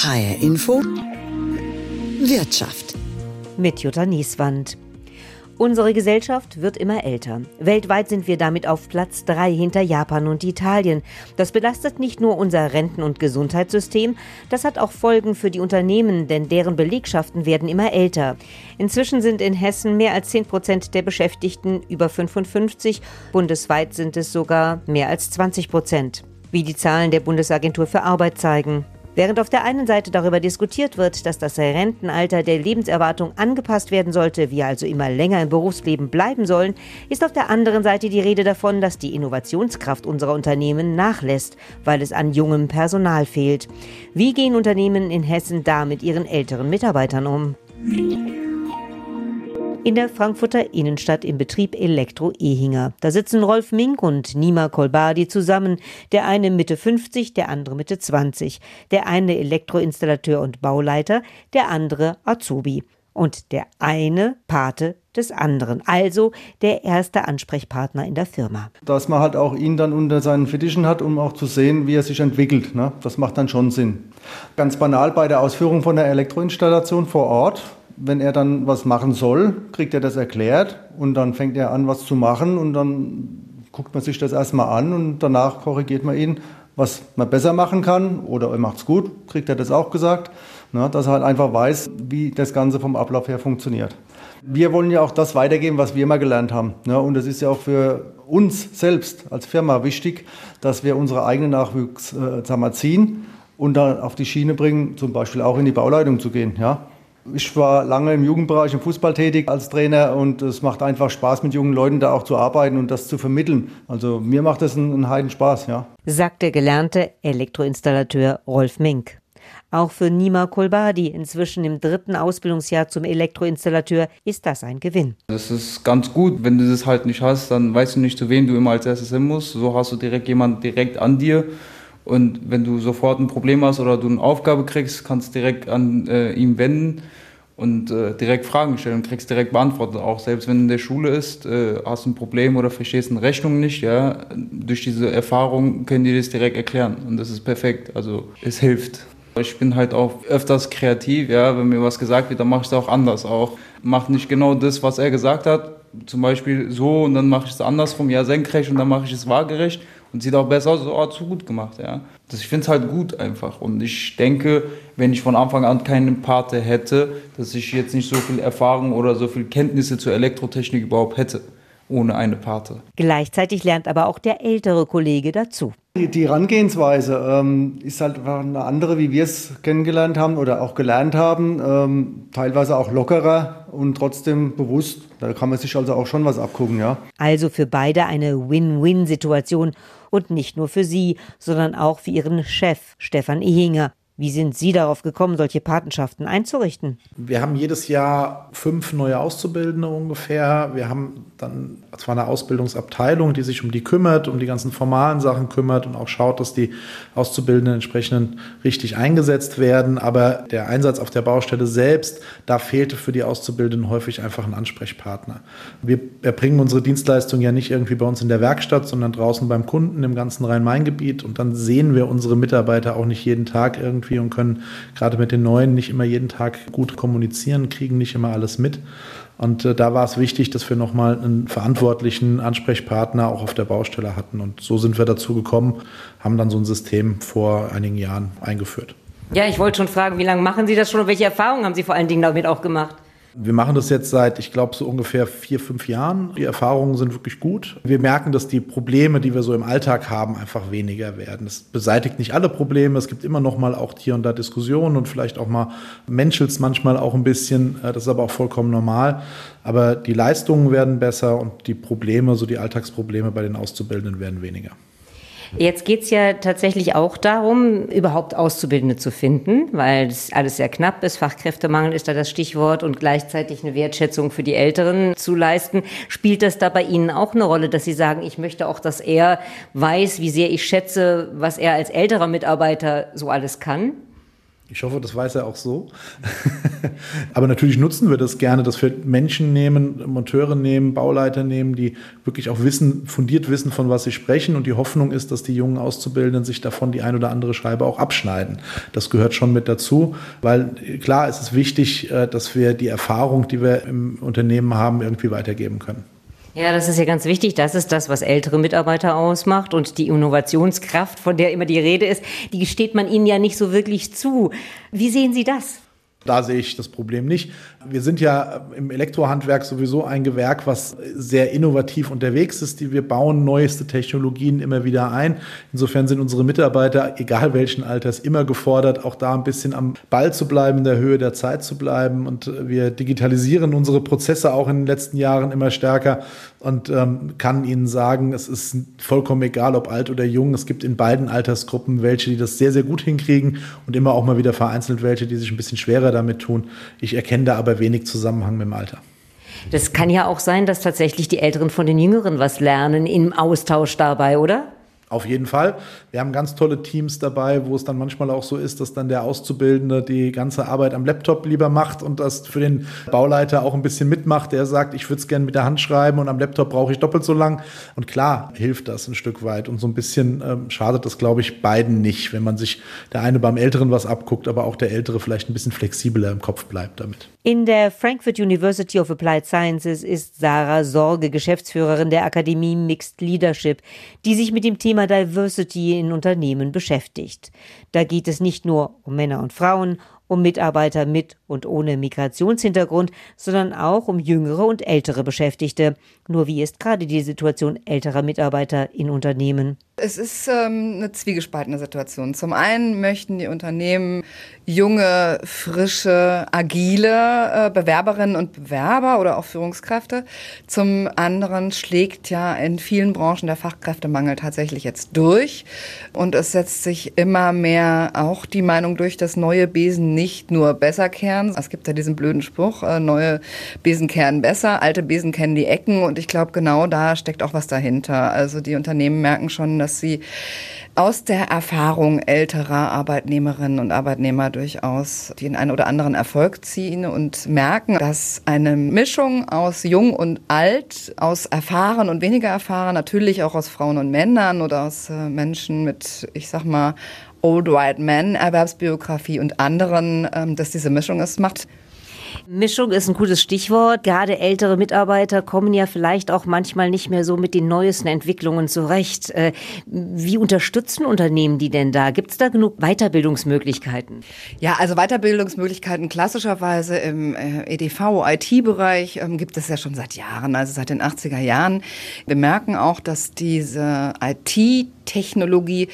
HR Info Wirtschaft mit Jutta Nieswand. Unsere Gesellschaft wird immer älter. Weltweit sind wir damit auf Platz drei hinter Japan und Italien. Das belastet nicht nur unser Renten- und Gesundheitssystem, das hat auch Folgen für die Unternehmen, denn deren Belegschaften werden immer älter. Inzwischen sind in Hessen mehr als 10 Prozent der Beschäftigten über 55. Bundesweit sind es sogar mehr als 20 Prozent. Wie die Zahlen der Bundesagentur für Arbeit zeigen. Während auf der einen Seite darüber diskutiert wird, dass das Rentenalter der Lebenserwartung angepasst werden sollte, wir also immer länger im Berufsleben bleiben sollen, ist auf der anderen Seite die Rede davon, dass die Innovationskraft unserer Unternehmen nachlässt, weil es an jungem Personal fehlt. Wie gehen Unternehmen in Hessen da mit ihren älteren Mitarbeitern um? In der Frankfurter Innenstadt im Betrieb Elektro Ehinger. Da sitzen Rolf Mink und Nima Kolbadi zusammen. Der eine Mitte 50, der andere Mitte 20. Der eine Elektroinstallateur und Bauleiter, der andere Azubi. Und der eine Pate des anderen, also der erste Ansprechpartner in der Firma. Dass man halt auch ihn dann unter seinen Fittichen hat, um auch zu sehen, wie er sich entwickelt. Ne? Das macht dann schon Sinn. Ganz banal bei der Ausführung von der Elektroinstallation vor Ort wenn er dann was machen soll, kriegt er das erklärt und dann fängt er an, was zu machen und dann guckt man sich das erstmal an und danach korrigiert man ihn, was man besser machen kann oder er macht es gut, kriegt er das auch gesagt, na, dass er halt einfach weiß, wie das Ganze vom Ablauf her funktioniert. Wir wollen ja auch das weitergeben, was wir mal gelernt haben. Ne? Und es ist ja auch für uns selbst als Firma wichtig, dass wir unsere eigenen Nachwuchs äh, ziehen und dann auf die Schiene bringen, zum Beispiel auch in die Bauleitung zu gehen. Ja? Ich war lange im Jugendbereich im Fußball tätig als Trainer und es macht einfach Spaß, mit jungen Leuten da auch zu arbeiten und das zu vermitteln. Also mir macht das einen, einen Heiden Spaß, ja. Sagt der gelernte Elektroinstallateur Rolf Mink. Auch für Nima Kolbadi, inzwischen im dritten Ausbildungsjahr zum Elektroinstallateur, ist das ein Gewinn. Das ist ganz gut. Wenn du das halt nicht hast, dann weißt du nicht, zu wem du immer als erstes hin musst. So hast du direkt jemanden direkt an dir und wenn du sofort ein Problem hast oder du eine Aufgabe kriegst, kannst du direkt an äh, ihm wenden und äh, direkt Fragen stellen und kriegst direkt beantwortet. Auch selbst wenn du in der Schule ist, äh, hast ein Problem oder verstehst eine Rechnung nicht, ja, durch diese Erfahrung können die das direkt erklären und das ist perfekt. Also es hilft. Ich bin halt auch öfters kreativ, ja, wenn mir was gesagt wird, dann mache ich es auch anders auch. Mach nicht genau das, was er gesagt hat, zum Beispiel so und dann mache ich es andersrum, ja, senkrecht und dann mache ich es waagerecht und sieht auch besser aus, so, oh, zu gut gemacht, ja. Das, ich finde es halt gut einfach und ich denke, wenn ich von Anfang an keinen Pate hätte, dass ich jetzt nicht so viel Erfahrung oder so viel Kenntnisse zur Elektrotechnik überhaupt hätte ohne eine Pate. Gleichzeitig lernt aber auch der ältere Kollege dazu. Die, die Herangehensweise ähm, ist halt eine andere, wie wir es kennengelernt haben oder auch gelernt haben. Ähm, teilweise auch lockerer und trotzdem bewusst. Da kann man sich also auch schon was abgucken, ja. Also für beide eine Win-Win-Situation und nicht nur für sie, sondern auch für ihren Chef Stefan Ehinger. Wie sind Sie darauf gekommen, solche Patenschaften einzurichten? Wir haben jedes Jahr fünf neue Auszubildende ungefähr. Wir haben dann zwar eine Ausbildungsabteilung, die sich um die kümmert, um die ganzen formalen Sachen kümmert und auch schaut, dass die Auszubildenden entsprechend richtig eingesetzt werden. Aber der Einsatz auf der Baustelle selbst, da fehlte für die Auszubildenden häufig einfach ein Ansprechpartner. Wir erbringen unsere Dienstleistung ja nicht irgendwie bei uns in der Werkstatt, sondern draußen beim Kunden im ganzen Rhein-Main-Gebiet. Und dann sehen wir unsere Mitarbeiter auch nicht jeden Tag irgendwie irgendwie und können gerade mit den Neuen nicht immer jeden Tag gut kommunizieren, kriegen nicht immer alles mit. Und äh, da war es wichtig, dass wir nochmal einen verantwortlichen Ansprechpartner auch auf der Baustelle hatten. Und so sind wir dazu gekommen, haben dann so ein System vor einigen Jahren eingeführt. Ja, ich wollte schon fragen, wie lange machen Sie das schon und welche Erfahrungen haben Sie vor allen Dingen damit auch gemacht? Wir machen das jetzt seit, ich glaube, so ungefähr vier, fünf Jahren. Die Erfahrungen sind wirklich gut. Wir merken, dass die Probleme, die wir so im Alltag haben, einfach weniger werden. Es beseitigt nicht alle Probleme. Es gibt immer noch mal auch hier und da Diskussionen und vielleicht auch mal menschelt manchmal auch ein bisschen. Äh, das ist aber auch vollkommen normal. Aber die Leistungen werden besser und die Probleme, so die Alltagsprobleme bei den Auszubildenden werden weniger. Jetzt geht es ja tatsächlich auch darum, überhaupt Auszubildende zu finden, weil es alles sehr knapp ist. Fachkräftemangel ist da das Stichwort und gleichzeitig eine Wertschätzung für die Älteren zu leisten. Spielt das da bei Ihnen auch eine Rolle, dass Sie sagen, ich möchte auch, dass er weiß, wie sehr ich schätze, was er als älterer Mitarbeiter so alles kann? Ich hoffe, das weiß er auch so. Aber natürlich nutzen wir das gerne, dass wir Menschen nehmen, Monteure nehmen, Bauleiter nehmen, die wirklich auch wissen, fundiert wissen, von was sie sprechen. Und die Hoffnung ist, dass die jungen Auszubildenden sich davon die ein oder andere Scheibe auch abschneiden. Das gehört schon mit dazu, weil klar, es ist wichtig, äh, dass wir die Erfahrung, die wir im Unternehmen haben, irgendwie weitergeben können. Ja, das ist ja ganz wichtig. Das ist das, was ältere Mitarbeiter ausmacht. Und die Innovationskraft, von der immer die Rede ist, die gesteht man ihnen ja nicht so wirklich zu. Wie sehen Sie das? Da sehe ich das Problem nicht. Wir sind ja im Elektrohandwerk sowieso ein Gewerk, was sehr innovativ unterwegs ist. Wir bauen neueste Technologien immer wieder ein. Insofern sind unsere Mitarbeiter, egal welchen Alters, immer gefordert, auch da ein bisschen am Ball zu bleiben, in der Höhe der Zeit zu bleiben. Und wir digitalisieren unsere Prozesse auch in den letzten Jahren immer stärker und ähm, kann Ihnen sagen, es ist vollkommen egal, ob alt oder jung. Es gibt in beiden Altersgruppen welche, die das sehr, sehr gut hinkriegen und immer auch mal wieder vereinzelt welche, die sich ein bisschen schwerer damit tun. Ich erkenne da aber wenig Zusammenhang mit dem Alter. Das kann ja auch sein, dass tatsächlich die Älteren von den Jüngeren was lernen im Austausch dabei, oder? Auf jeden Fall. Wir haben ganz tolle Teams dabei, wo es dann manchmal auch so ist, dass dann der Auszubildende die ganze Arbeit am Laptop lieber macht und das für den Bauleiter auch ein bisschen mitmacht. Der sagt, ich würde es gerne mit der Hand schreiben und am Laptop brauche ich doppelt so lang. Und klar hilft das ein Stück weit. Und so ein bisschen ähm, schadet das, glaube ich, beiden nicht, wenn man sich der eine beim Älteren was abguckt, aber auch der Ältere vielleicht ein bisschen flexibler im Kopf bleibt damit. In der Frankfurt University of Applied Sciences ist Sarah Sorge Geschäftsführerin der Akademie Mixed Leadership, die sich mit dem Thema Thema Diversity in Unternehmen beschäftigt. Da geht es nicht nur um Männer und Frauen, um Mitarbeiter mit und ohne Migrationshintergrund, sondern auch um jüngere und ältere Beschäftigte. Nur wie ist gerade die Situation älterer Mitarbeiter in Unternehmen? Es ist ähm, eine zwiegespaltene Situation. Zum einen möchten die Unternehmen junge, frische, agile äh, Bewerberinnen und Bewerber oder auch Führungskräfte. Zum anderen schlägt ja in vielen Branchen der Fachkräftemangel tatsächlich jetzt durch. Und es setzt sich immer mehr auch die Meinung durch, dass neue Besen nicht nur besser kehren. Es gibt ja diesen blöden Spruch, äh, neue Besen kehren besser, alte Besen kennen die Ecken. Und ich glaube, genau da steckt auch was dahinter. Also die Unternehmen merken schon, dass sie aus der Erfahrung älterer Arbeitnehmerinnen und Arbeitnehmer durchaus den einen oder anderen Erfolg ziehen und merken, dass eine Mischung aus jung und alt, aus erfahren und weniger erfahren, natürlich auch aus Frauen und Männern oder aus äh, Menschen mit, ich sag mal, Old White Men, Erwerbsbiografie und anderen, ähm, dass diese Mischung es macht. Mischung ist ein gutes Stichwort. Gerade ältere Mitarbeiter kommen ja vielleicht auch manchmal nicht mehr so mit den neuesten Entwicklungen zurecht. Äh, wie unterstützen Unternehmen die denn da? Gibt es da genug Weiterbildungsmöglichkeiten? Ja, also Weiterbildungsmöglichkeiten klassischerweise im äh, EDV, IT-Bereich ähm, gibt es ja schon seit Jahren, also seit den 80er Jahren. Wir merken auch, dass diese IT Technologie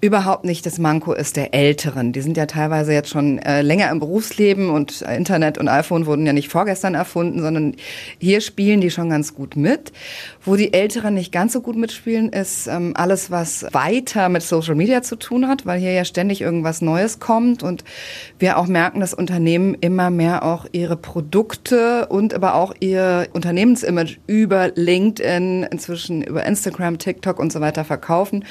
überhaupt nicht das Manko ist der Älteren. Die sind ja teilweise jetzt schon äh, länger im Berufsleben und Internet und iPhone wurden ja nicht vorgestern erfunden, sondern hier spielen die schon ganz gut mit. Wo die Älteren nicht ganz so gut mitspielen, ist ähm, alles, was weiter mit Social Media zu tun hat, weil hier ja ständig irgendwas Neues kommt und wir auch merken, dass Unternehmen immer mehr auch ihre Produkte und aber auch ihr Unternehmensimage über LinkedIn, inzwischen über Instagram, TikTok und so weiter verkaufen.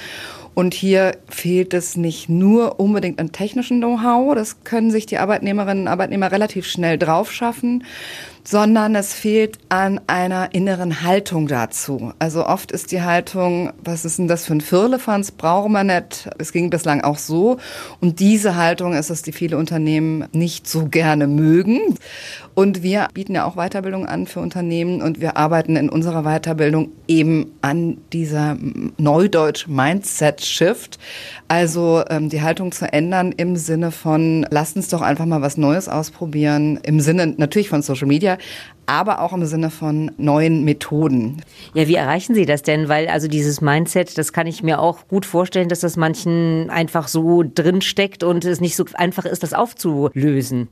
Und hier fehlt es nicht nur unbedingt an technischem Know-how, das können sich die Arbeitnehmerinnen und Arbeitnehmer relativ schnell drauf schaffen, sondern es fehlt an einer inneren Haltung dazu. Also oft ist die Haltung, was ist denn das für ein Firlefanz, brauchen wir nicht. Es ging bislang auch so. Und diese Haltung ist es, die viele Unternehmen nicht so gerne mögen. Und wir bieten ja auch Weiterbildung an für Unternehmen und wir arbeiten in unserer Weiterbildung eben an dieser Neudeutsch Mindset Shift. Also ähm, die Haltung zu ändern im Sinne von, lasst uns doch einfach mal was Neues ausprobieren. Im Sinne natürlich von Social Media, aber auch im Sinne von neuen Methoden. Ja, wie erreichen Sie das denn? Weil also dieses Mindset, das kann ich mir auch gut vorstellen, dass das manchen einfach so drin steckt und es nicht so einfach ist, das aufzulösen.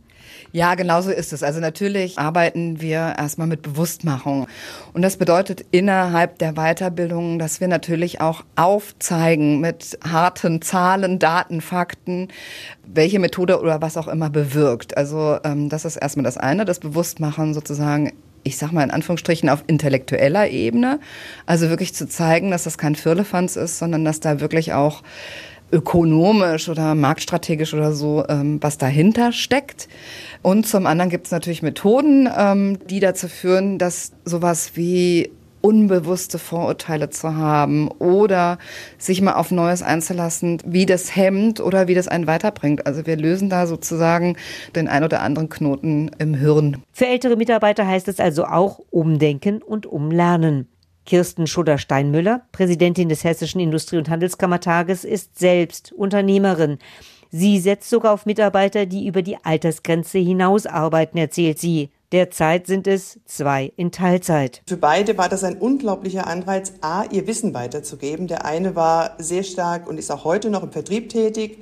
Ja, genau so ist es. Also natürlich arbeiten wir erstmal mit Bewusstmachung. Und das bedeutet innerhalb der Weiterbildung, dass wir natürlich auch aufzeigen mit harten Zahlen, Daten, Fakten, welche Methode oder was auch immer bewirkt. Also ähm, das ist erstmal das eine, das Bewusstmachen sozusagen ich sag mal in Anführungsstrichen auf intellektueller Ebene. Also wirklich zu zeigen, dass das kein Firlefanz ist, sondern dass da wirklich auch ökonomisch oder marktstrategisch oder so, ähm, was dahinter steckt. Und zum anderen gibt es natürlich Methoden, ähm, die dazu führen, dass sowas wie unbewusste Vorurteile zu haben oder sich mal auf Neues einzulassen, wie das hemmt oder wie das einen weiterbringt. Also wir lösen da sozusagen den ein oder anderen Knoten im Hirn. Für ältere Mitarbeiter heißt es also auch umdenken und umlernen. Kirsten Schudder-Steinmüller, Präsidentin des Hessischen Industrie- und Handelskammertages, ist selbst Unternehmerin. Sie setzt sogar auf Mitarbeiter, die über die Altersgrenze hinaus arbeiten, erzählt sie. Derzeit sind es zwei in Teilzeit. Für beide war das ein unglaublicher Anreiz, A, ihr Wissen weiterzugeben. Der eine war sehr stark und ist auch heute noch im Vertrieb tätig.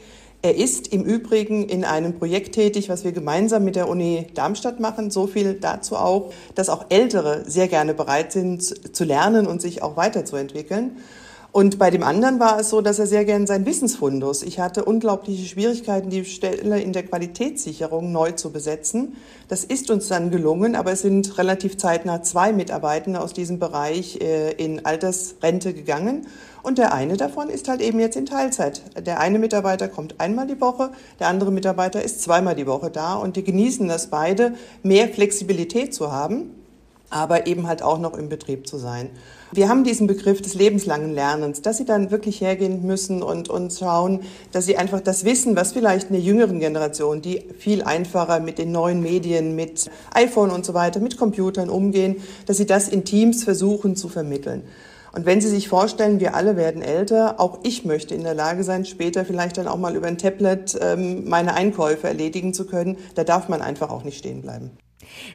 Er ist im Übrigen in einem Projekt tätig, was wir gemeinsam mit der Uni Darmstadt machen. So viel dazu auch, dass auch Ältere sehr gerne bereit sind zu lernen und sich auch weiterzuentwickeln. Und bei dem anderen war es so, dass er sehr gern sein Wissensfundus. Ich hatte unglaubliche Schwierigkeiten, die Stelle in der Qualitätssicherung neu zu besetzen. Das ist uns dann gelungen, aber es sind relativ zeitnah zwei Mitarbeitende aus diesem Bereich äh, in Altersrente gegangen. Und der eine davon ist halt eben jetzt in Teilzeit. Der eine Mitarbeiter kommt einmal die Woche, der andere Mitarbeiter ist zweimal die Woche da und die genießen das beide, mehr Flexibilität zu haben, aber eben halt auch noch im Betrieb zu sein. Wir haben diesen Begriff des lebenslangen Lernens, dass sie dann wirklich hergehen müssen und, und schauen, dass sie einfach das Wissen, was vielleicht in der jüngeren Generation, die viel einfacher mit den neuen Medien, mit iPhone und so weiter, mit Computern umgehen, dass sie das in Teams versuchen zu vermitteln. Und wenn Sie sich vorstellen, wir alle werden älter, auch ich möchte in der Lage sein, später vielleicht dann auch mal über ein Tablet ähm, meine Einkäufe erledigen zu können, da darf man einfach auch nicht stehen bleiben.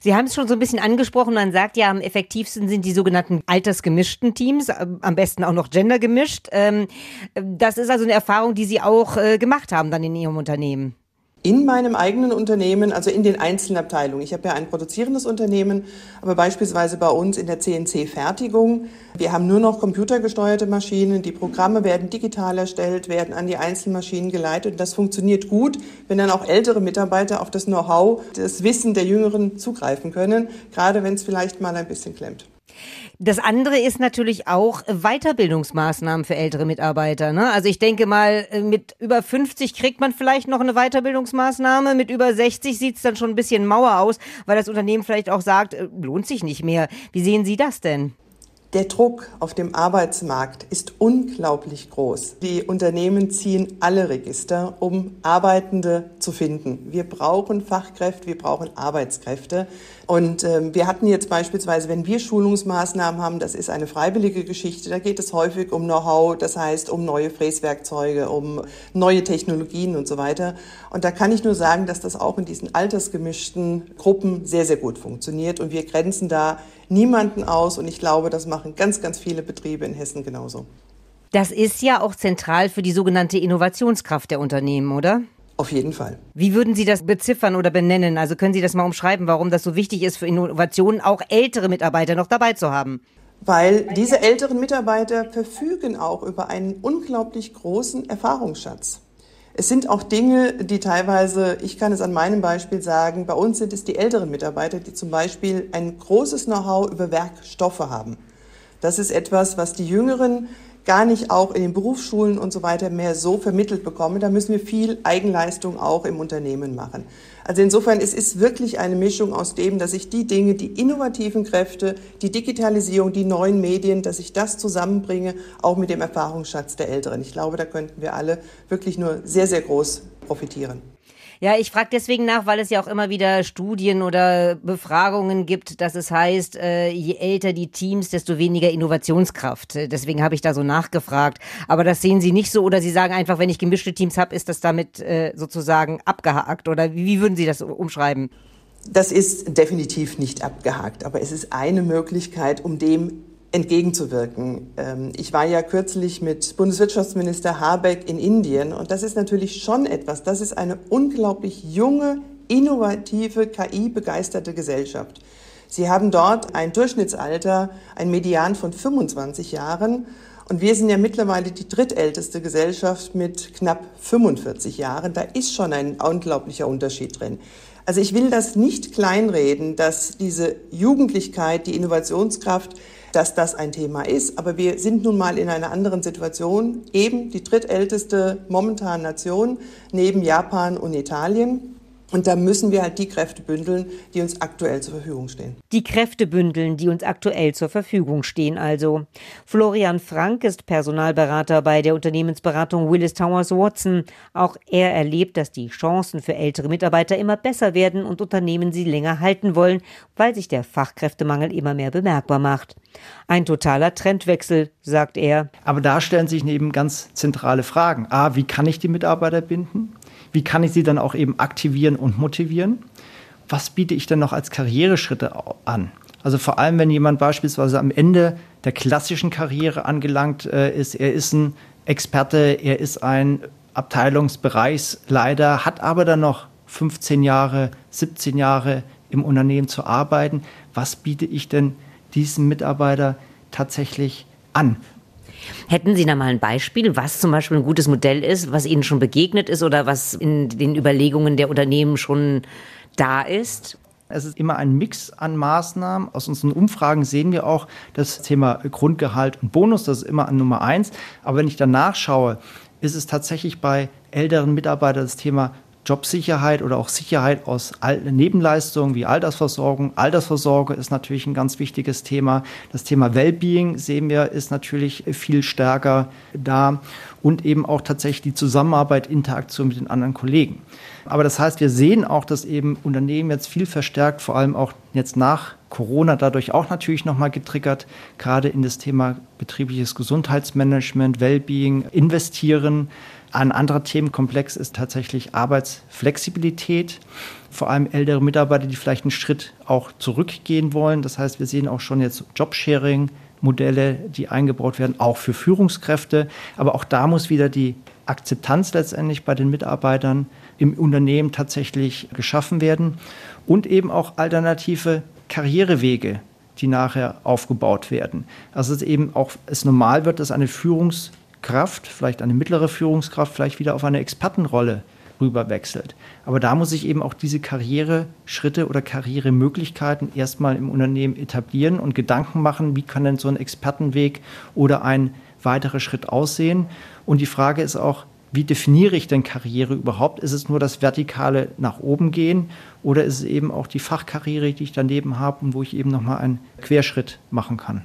Sie haben es schon so ein bisschen angesprochen. Man sagt ja, am effektivsten sind die sogenannten altersgemischten Teams, äh, am besten auch noch gendergemischt. Ähm, das ist also eine Erfahrung, die Sie auch äh, gemacht haben dann in Ihrem Unternehmen in meinem eigenen Unternehmen, also in den einzelnen Abteilungen. Ich habe ja ein produzierendes Unternehmen, aber beispielsweise bei uns in der CNC-Fertigung. Wir haben nur noch computergesteuerte Maschinen. Die Programme werden digital erstellt, werden an die einzelnen Maschinen geleitet. Und das funktioniert gut, wenn dann auch ältere Mitarbeiter auf das Know-how, das Wissen der Jüngeren zugreifen können, gerade wenn es vielleicht mal ein bisschen klemmt. Das andere ist natürlich auch Weiterbildungsmaßnahmen für ältere Mitarbeiter. Ne? Also ich denke mal, äh, mit über 50 kriegt man vielleicht noch eine Weiterbildungsmaßnahme, mit über 60 sieht es dann schon ein bisschen mauer aus, weil das Unternehmen vielleicht auch sagt, äh, lohnt sich nicht mehr. Wie sehen Sie das denn? Der Druck auf dem Arbeitsmarkt ist unglaublich groß. Die Unternehmen ziehen alle Register, um Arbeitende zu finden. Wir brauchen Fachkräfte, wir brauchen Arbeitskräfte. Und ähm, wir hatten jetzt beispielsweise, wenn wir Schulungsmaßnahmen haben, das ist eine freiwillige Geschichte, da geht es häufig um Know-how, das heißt um neue Fräswerkzeuge, um neue Technologien und so weiter. Und da kann ich nur sagen, dass das auch in diesen altersgemischten Gruppen sehr, sehr gut funktioniert. Und wir grenzen da niemanden aus. Und ich glaube, das machen ganz, ganz viele Betriebe in Hessen genauso. Das ist ja auch zentral für die sogenannte Innovationskraft der Unternehmen, oder? Auf jeden Fall. Wie würden Sie das beziffern oder benennen? Also können Sie das mal umschreiben, warum das so wichtig ist für Innovationen, auch ältere Mitarbeiter noch dabei zu haben? Weil diese älteren Mitarbeiter verfügen auch über einen unglaublich großen Erfahrungsschatz. Es sind auch Dinge, die teilweise, ich kann es an meinem Beispiel sagen, bei uns sind es die älteren Mitarbeiter, die zum Beispiel ein großes Know-how über Werkstoffe haben. Das ist etwas, was die Jüngeren gar nicht auch in den Berufsschulen und so weiter mehr so vermittelt bekommen. Da müssen wir viel Eigenleistung auch im Unternehmen machen. Also insofern, es ist wirklich eine Mischung aus dem, dass ich die Dinge, die innovativen Kräfte, die Digitalisierung, die neuen Medien, dass ich das zusammenbringe, auch mit dem Erfahrungsschatz der Älteren. Ich glaube, da könnten wir alle wirklich nur sehr, sehr groß profitieren. Ja, ich frage deswegen nach, weil es ja auch immer wieder Studien oder Befragungen gibt, dass es heißt, äh, je älter die Teams, desto weniger Innovationskraft. Deswegen habe ich da so nachgefragt. Aber das sehen Sie nicht so oder Sie sagen einfach, wenn ich gemischte Teams habe, ist das damit äh, sozusagen abgehakt oder wie, wie würden Sie das umschreiben? Das ist definitiv nicht abgehakt, aber es ist eine Möglichkeit, um dem entgegenzuwirken. Ähm, ich war ja kürzlich mit Bundeswirtschaftsminister Habeck in Indien und das ist natürlich schon etwas, das ist eine unglaublich junge, innovative, KI-begeisterte Gesellschaft. Sie haben dort ein Durchschnittsalter, ein Median von 25 Jahren und wir sind ja mittlerweile die drittälteste Gesellschaft mit knapp 45 Jahren. Da ist schon ein unglaublicher Unterschied drin. Also ich will das nicht kleinreden, dass diese Jugendlichkeit, die Innovationskraft, dass das ein Thema ist. Aber wir sind nun mal in einer anderen Situation, eben die drittälteste momentan Nation neben Japan und Italien. Und da müssen wir halt die Kräfte bündeln, die uns aktuell zur Verfügung stehen. Die Kräfte bündeln, die uns aktuell zur Verfügung stehen also. Florian Frank ist Personalberater bei der Unternehmensberatung Willis Towers Watson. Auch er erlebt, dass die Chancen für ältere Mitarbeiter immer besser werden und Unternehmen sie länger halten wollen, weil sich der Fachkräftemangel immer mehr bemerkbar macht. Ein totaler Trendwechsel, sagt er. Aber da stellen sich eben ganz zentrale Fragen. A, wie kann ich die Mitarbeiter binden? Wie kann ich sie dann auch eben aktivieren und motivieren? Was biete ich denn noch als Karriereschritte an? Also vor allem, wenn jemand beispielsweise am Ende der klassischen Karriere angelangt äh, ist, er ist ein Experte, er ist ein Abteilungsbereichsleiter, hat aber dann noch 15 Jahre, 17 Jahre im Unternehmen zu arbeiten. Was biete ich denn diesem Mitarbeiter tatsächlich an? Hätten Sie da mal ein Beispiel, was zum Beispiel ein gutes Modell ist, was Ihnen schon begegnet ist oder was in den Überlegungen der Unternehmen schon da ist? Es ist immer ein Mix an Maßnahmen. Aus unseren Umfragen sehen wir auch das Thema Grundgehalt und Bonus, das ist immer an Nummer eins. Aber wenn ich danach schaue, ist es tatsächlich bei älteren Mitarbeitern das Thema Jobsicherheit oder auch Sicherheit aus Nebenleistungen wie Altersversorgung. Altersvorsorge ist natürlich ein ganz wichtiges Thema. Das Thema Wellbeing sehen wir ist natürlich viel stärker da und eben auch tatsächlich die Zusammenarbeit, Interaktion mit den anderen Kollegen. Aber das heißt, wir sehen auch, dass eben Unternehmen jetzt viel verstärkt, vor allem auch jetzt nach Corona dadurch auch natürlich nochmal getriggert, gerade in das Thema betriebliches Gesundheitsmanagement, Wellbeing investieren. Ein anderer Themenkomplex ist tatsächlich Arbeitsflexibilität. Vor allem ältere Mitarbeiter, die vielleicht einen Schritt auch zurückgehen wollen. Das heißt, wir sehen auch schon jetzt Jobsharing, Modelle, die eingebaut werden, auch für Führungskräfte. Aber auch da muss wieder die Akzeptanz letztendlich bei den Mitarbeitern im Unternehmen tatsächlich geschaffen werden und eben auch alternative Karrierewege, die nachher aufgebaut werden. Also es eben auch es normal wird, dass eine Führungs Kraft, vielleicht eine mittlere Führungskraft, vielleicht wieder auf eine Expertenrolle rüberwechselt. Aber da muss ich eben auch diese Karriereschritte oder Karrieremöglichkeiten erstmal im Unternehmen etablieren und Gedanken machen, wie kann denn so ein Expertenweg oder ein weiterer Schritt aussehen. Und die Frage ist auch, wie definiere ich denn Karriere überhaupt? Ist es nur das Vertikale nach oben gehen oder ist es eben auch die Fachkarriere, die ich daneben habe und wo ich eben nochmal einen Querschritt machen kann?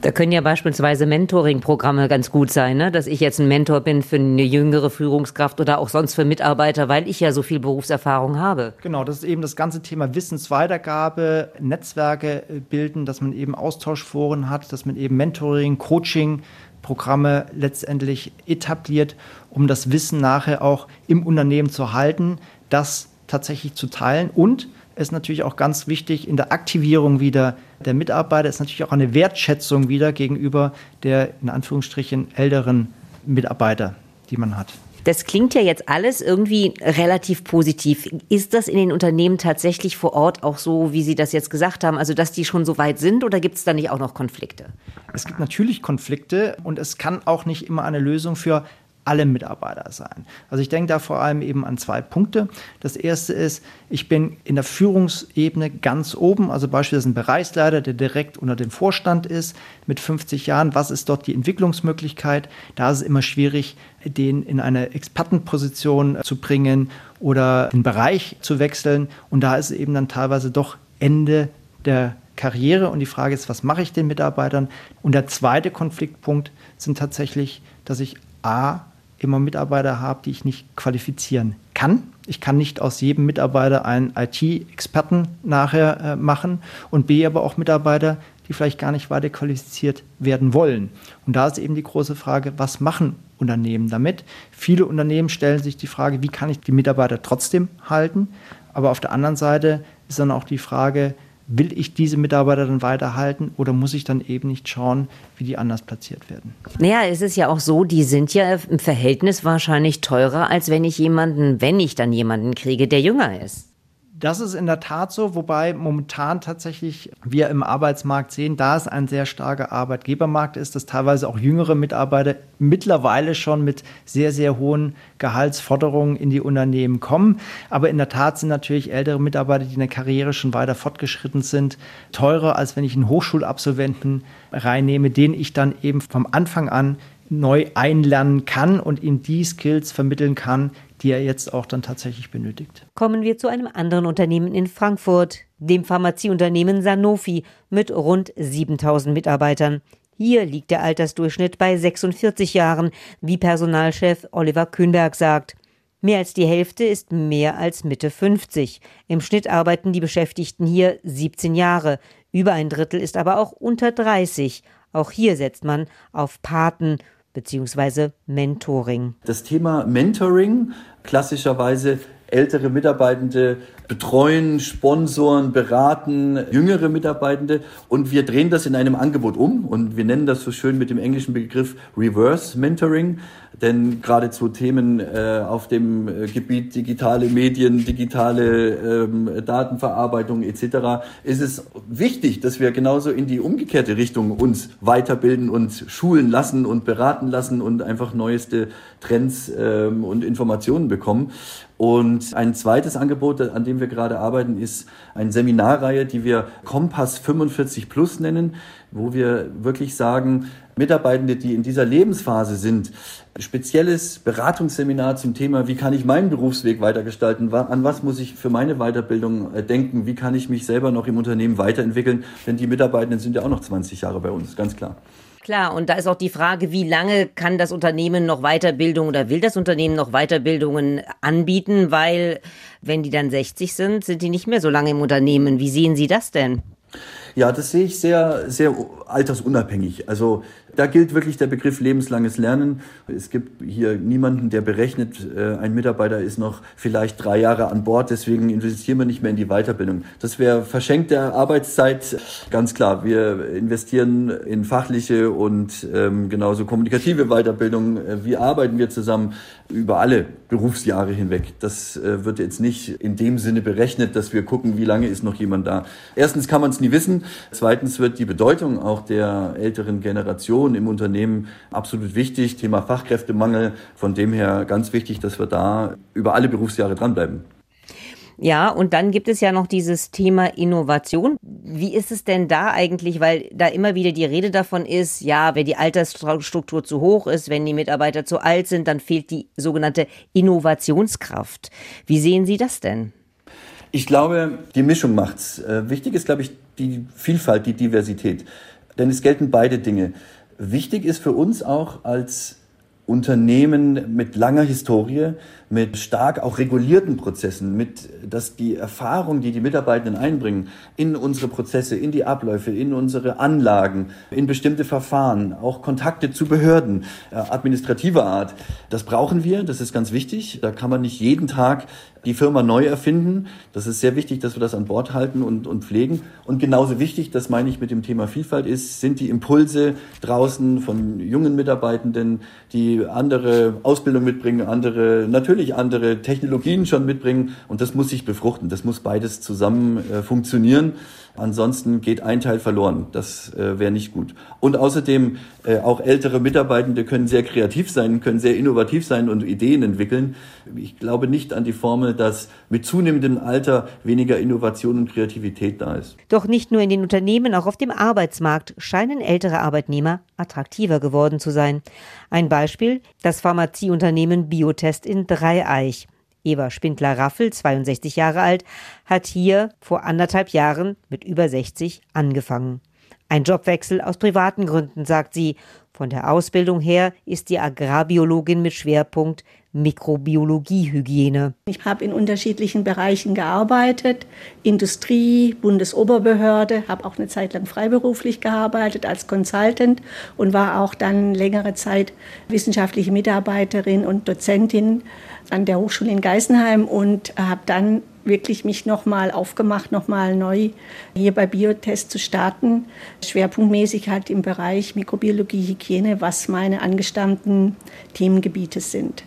Da können ja beispielsweise Mentoring-Programme ganz gut sein, ne? dass ich jetzt ein Mentor bin für eine jüngere Führungskraft oder auch sonst für Mitarbeiter, weil ich ja so viel Berufserfahrung habe. Genau, das ist eben das ganze Thema Wissensweitergabe, Netzwerke bilden, dass man eben Austauschforen hat, dass man eben Mentoring, Coaching, Programme letztendlich etabliert, um das Wissen nachher auch im Unternehmen zu halten, das tatsächlich zu teilen und ist natürlich auch ganz wichtig in der Aktivierung wieder der Mitarbeiter, ist natürlich auch eine Wertschätzung wieder gegenüber der in Anführungsstrichen älteren Mitarbeiter, die man hat. Das klingt ja jetzt alles irgendwie relativ positiv. Ist das in den Unternehmen tatsächlich vor Ort auch so, wie Sie das jetzt gesagt haben, also dass die schon so weit sind oder gibt es da nicht auch noch Konflikte? Es gibt natürlich Konflikte und es kann auch nicht immer eine Lösung für alle Mitarbeiter sein. Also ich denke da vor allem eben an zwei Punkte. Das erste ist, ich bin in der Führungsebene ganz oben, also beispielsweise ein Bereichsleiter, der direkt unter dem Vorstand ist, mit 50 Jahren. Was ist dort die Entwicklungsmöglichkeit? Da ist es immer schwierig, den in eine Expertenposition zu bringen oder den Bereich zu wechseln. Und da ist es eben dann teilweise doch Ende der Karriere. Und die Frage ist, was mache ich den Mitarbeitern? Und der zweite Konfliktpunkt sind tatsächlich, dass ich A, immer Mitarbeiter habe, die ich nicht qualifizieren kann. Ich kann nicht aus jedem Mitarbeiter einen IT-Experten nachher äh, machen und B aber auch Mitarbeiter, die vielleicht gar nicht weiter qualifiziert werden wollen. Und da ist eben die große Frage, was machen Unternehmen damit? Viele Unternehmen stellen sich die Frage, wie kann ich die Mitarbeiter trotzdem halten? Aber auf der anderen Seite ist dann auch die Frage, will ich diese Mitarbeiter dann weiterhalten oder muss ich dann eben nicht schauen, wie die anders platziert werden? Naja, es ist ja auch so, die sind ja im Verhältnis wahrscheinlich teurer, als wenn ich jemanden, wenn ich dann jemanden kriege, der jünger ist. Das ist in der Tat so, wobei momentan tatsächlich wir im Arbeitsmarkt sehen, da es ein sehr starker Arbeitgebermarkt ist, dass teilweise auch jüngere Mitarbeiter mittlerweile schon mit sehr, sehr hohen Gehaltsforderungen in die Unternehmen kommen. Aber in der Tat sind natürlich ältere Mitarbeiter, die in der Karriere schon weiter fortgeschritten sind, teurer, als wenn ich einen Hochschulabsolventen reinnehme, den ich dann eben vom Anfang an neu einlernen kann und ihm die Skills vermitteln kann, die er jetzt auch dann tatsächlich benötigt. Kommen wir zu einem anderen Unternehmen in Frankfurt, dem Pharmazieunternehmen Sanofi mit rund 7000 Mitarbeitern. Hier liegt der Altersdurchschnitt bei 46 Jahren, wie Personalchef Oliver Kühnberg sagt. Mehr als die Hälfte ist mehr als Mitte 50. Im Schnitt arbeiten die Beschäftigten hier 17 Jahre. Über ein Drittel ist aber auch unter 30. Auch hier setzt man auf Paten bzw. Mentoring. Das Thema Mentoring klassischerweise ältere Mitarbeitende betreuen, sponsoren, beraten jüngere Mitarbeitende und wir drehen das in einem Angebot um und wir nennen das so schön mit dem englischen Begriff Reverse Mentoring, denn gerade zu Themen äh, auf dem äh, Gebiet digitale Medien, digitale ähm, Datenverarbeitung etc. ist es wichtig, dass wir genauso in die umgekehrte Richtung uns weiterbilden und schulen lassen und beraten lassen und einfach neueste Trends ähm, und Informationen bekommen. Und ein zweites Angebot, an dem wir gerade arbeiten, ist eine Seminarreihe, die wir Kompass 45 Plus nennen, wo wir wirklich sagen, Mitarbeitende, die in dieser Lebensphase sind, spezielles Beratungsseminar zum Thema, wie kann ich meinen Berufsweg weitergestalten, an was muss ich für meine Weiterbildung äh, denken, wie kann ich mich selber noch im Unternehmen weiterentwickeln, denn die Mitarbeitenden sind ja auch noch 20 Jahre bei uns, ganz klar. Klar, und da ist auch die Frage, wie lange kann das Unternehmen noch Weiterbildung oder will das Unternehmen noch Weiterbildungen anbieten, weil wenn die dann 60 sind, sind die nicht mehr so lange im Unternehmen. Wie sehen Sie das denn? Ja, das sehe ich sehr, sehr altersunabhängig. Also da gilt wirklich der Begriff lebenslanges Lernen. Es gibt hier niemanden, der berechnet, äh, ein Mitarbeiter ist noch vielleicht drei Jahre an Bord, deswegen investieren wir nicht mehr in die Weiterbildung. Das wäre verschenkte Arbeitszeit. Ganz klar, wir investieren in fachliche und ähm, genauso kommunikative Weiterbildung. Äh, wie arbeiten wir zusammen über alle Berufsjahre hinweg? Das äh, wird jetzt nicht in dem Sinne berechnet, dass wir gucken, wie lange ist noch jemand da. Erstens kann man es nie wissen. Zweitens wird die Bedeutung auch der älteren Generation im Unternehmen absolut wichtig. Thema Fachkräftemangel, von dem her ganz wichtig, dass wir da über alle Berufsjahre dranbleiben. Ja, und dann gibt es ja noch dieses Thema Innovation. Wie ist es denn da eigentlich, weil da immer wieder die Rede davon ist, ja, wenn die Altersstruktur zu hoch ist, wenn die Mitarbeiter zu alt sind, dann fehlt die sogenannte Innovationskraft. Wie sehen Sie das denn? Ich glaube, die Mischung macht's. Äh, wichtig ist, glaube ich, die Vielfalt, die Diversität. Denn es gelten beide Dinge. Wichtig ist für uns auch als Unternehmen mit langer Historie, mit stark auch regulierten Prozessen, mit, dass die Erfahrung, die die Mitarbeitenden einbringen in unsere Prozesse, in die Abläufe, in unsere Anlagen, in bestimmte Verfahren, auch Kontakte zu Behörden, äh, administrativer Art, das brauchen wir, das ist ganz wichtig. Da kann man nicht jeden Tag die Firma neu erfinden. Das ist sehr wichtig, dass wir das an Bord halten und, und pflegen. Und genauso wichtig, das meine ich mit dem Thema Vielfalt, ist, sind die Impulse draußen von jungen Mitarbeitenden, die andere Ausbildung mitbringen, andere, natürlich andere Technologien schon mitbringen. Und das muss sich befruchten. Das muss beides zusammen äh, funktionieren. Ansonsten geht ein Teil verloren. Das äh, wäre nicht gut. Und außerdem äh, auch ältere Mitarbeitende können sehr kreativ sein, können sehr innovativ sein und Ideen entwickeln. Ich glaube nicht an die Formel, dass mit zunehmendem Alter weniger Innovation und Kreativität da ist. Doch nicht nur in den Unternehmen, auch auf dem Arbeitsmarkt scheinen ältere Arbeitnehmer attraktiver geworden zu sein. Ein Beispiel, das Pharmazieunternehmen Biotest in Dreieich. Eva Spindler-Raffel, 62 Jahre alt, hat hier vor anderthalb Jahren mit über 60 angefangen. Ein Jobwechsel aus privaten Gründen, sagt sie. Von der Ausbildung her ist die Agrarbiologin mit Schwerpunkt Mikrobiologiehygiene. Ich habe in unterschiedlichen Bereichen gearbeitet, Industrie, Bundesoberbehörde, habe auch eine Zeit lang freiberuflich gearbeitet als Consultant und war auch dann längere Zeit wissenschaftliche Mitarbeiterin und Dozentin an der Hochschule in Geisenheim und habe dann wirklich mich nochmal aufgemacht, nochmal neu hier bei Biotest zu starten. Schwerpunktmäßig halt im Bereich Mikrobiologie, Hygiene, was meine angestammten Themengebiete sind.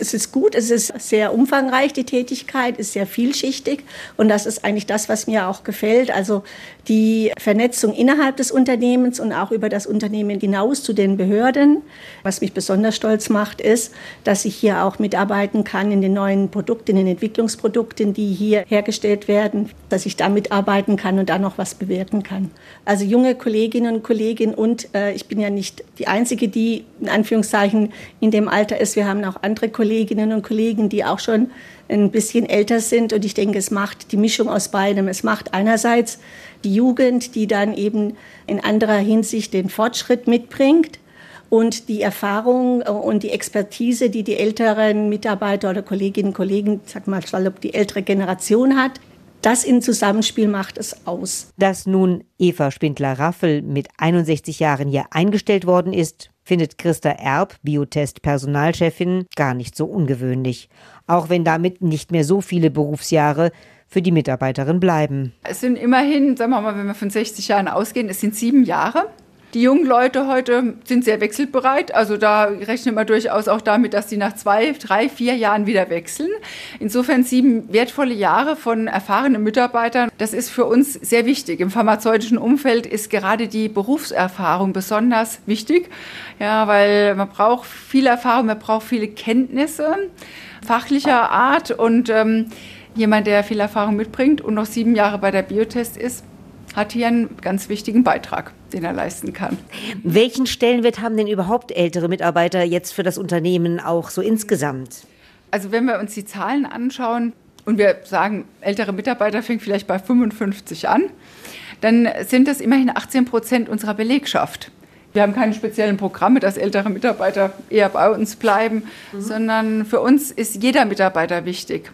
Es ist gut, es ist sehr umfangreich, die Tätigkeit ist sehr vielschichtig und das ist eigentlich das, was mir auch gefällt. Also die Vernetzung innerhalb des Unternehmens und auch über das Unternehmen hinaus zu den Behörden. Was mich besonders stolz macht, ist, dass ich hier auch mitarbeiten kann in den neuen Produkten, in den Entwicklungsprodukten, die hier hergestellt werden, dass ich da mitarbeiten kann und da noch was bewirken kann. Also junge Kolleginnen und Kollegen und äh, ich bin ja nicht die Einzige, die in Anführungszeichen in dem Alter ist. Wir haben auch andere Kolleginnen und Kollegen, die auch schon ein bisschen älter sind. Und ich denke, es macht die Mischung aus beidem. Es macht einerseits die Jugend, die dann eben in anderer Hinsicht den Fortschritt mitbringt und die Erfahrung äh, und die Expertise, die die älteren Mitarbeiter oder Kolleginnen und Kollegen, sag mal, ob die ältere Generation hat, das in Zusammenspiel macht es aus. Dass nun Eva Spindler-Raffel mit 61 Jahren hier eingestellt worden ist, findet Christa Erb, Biotest-Personalchefin, gar nicht so ungewöhnlich. Auch wenn damit nicht mehr so viele Berufsjahre für die Mitarbeiterin bleiben. Es sind immerhin, sagen wir mal, wenn wir von 60 Jahren ausgehen, es sind sieben Jahre. Die jungen Leute heute sind sehr wechselbereit. Also da rechnet man durchaus auch damit, dass sie nach zwei, drei, vier Jahren wieder wechseln. Insofern sieben wertvolle Jahre von erfahrenen Mitarbeitern. Das ist für uns sehr wichtig. Im pharmazeutischen Umfeld ist gerade die Berufserfahrung besonders wichtig. Ja, weil man braucht viel Erfahrung, man braucht viele Kenntnisse fachlicher Art und ähm, jemand, der viel Erfahrung mitbringt und noch sieben Jahre bei der Biotest ist, hat hier einen ganz wichtigen Beitrag, den er leisten kann. Welchen Stellenwert haben denn überhaupt ältere Mitarbeiter jetzt für das Unternehmen auch so insgesamt? Also wenn wir uns die Zahlen anschauen und wir sagen, ältere Mitarbeiter fängt vielleicht bei 55 an, dann sind das immerhin 18 Prozent unserer Belegschaft. Wir haben keine speziellen Programme, dass ältere Mitarbeiter eher bei uns bleiben, mhm. sondern für uns ist jeder Mitarbeiter wichtig.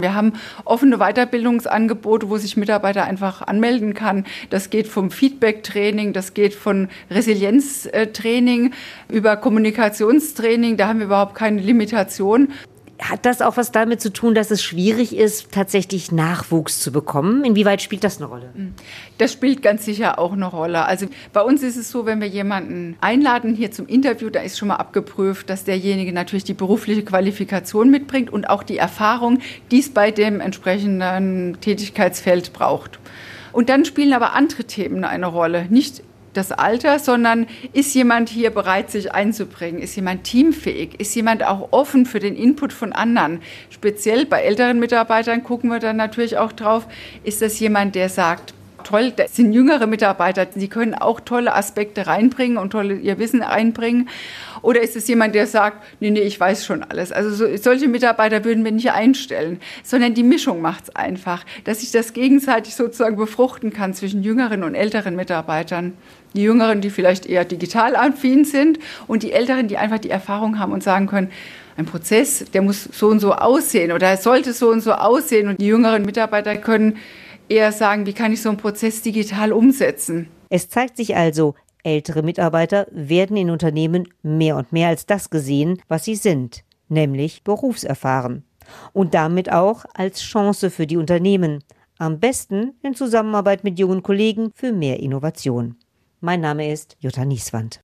Wir haben offene Weiterbildungsangebote, wo sich Mitarbeiter einfach anmelden kann. Das geht vom Feedback-Training, das geht von Resilienztraining über Kommunikationstraining. Da haben wir überhaupt keine Limitation. Hat das auch was damit zu tun, dass es schwierig ist, tatsächlich Nachwuchs zu bekommen? Inwieweit spielt das eine Rolle? Hm. Das spielt ganz sicher auch eine Rolle. Also bei uns ist es so, wenn wir jemanden einladen hier zum Interview, da ist schon mal abgeprüft, dass derjenige natürlich die berufliche Qualifikation mitbringt und auch die Erfahrung, die es bei dem entsprechenden Tätigkeitsfeld braucht. Und dann spielen aber andere Themen eine Rolle. Nicht das Alter, sondern ist jemand hier bereit, sich einzubringen? Ist jemand teamfähig? Ist jemand auch offen für den Input von anderen? Speziell bei älteren Mitarbeitern gucken wir dann natürlich auch drauf, ist das jemand, der sagt, toll, das sind jüngere Mitarbeiter, die können auch tolle Aspekte reinbringen und tolle ihr Wissen einbringen. Oder ist es jemand, der sagt, nee, nee, ich weiß schon alles. Also so, solche Mitarbeiter würden wir nicht einstellen, sondern die Mischung macht es einfach, dass sich das gegenseitig sozusagen befruchten kann zwischen jüngeren und älteren Mitarbeitern. Die Jüngeren, die vielleicht eher digital affin sind und die Älteren, die einfach die Erfahrung haben und sagen können, ein Prozess, der muss so und so aussehen oder er sollte so und so aussehen. Und die jüngeren Mitarbeiter können eher sagen, wie kann ich so einen Prozess digital umsetzen. Es zeigt sich also, ältere Mitarbeiter werden in Unternehmen mehr und mehr als das gesehen, was sie sind, nämlich berufserfahren. Und damit auch als Chance für die Unternehmen. Am besten in Zusammenarbeit mit jungen Kollegen für mehr Innovation. Mein Name ist Jutta Nieswand.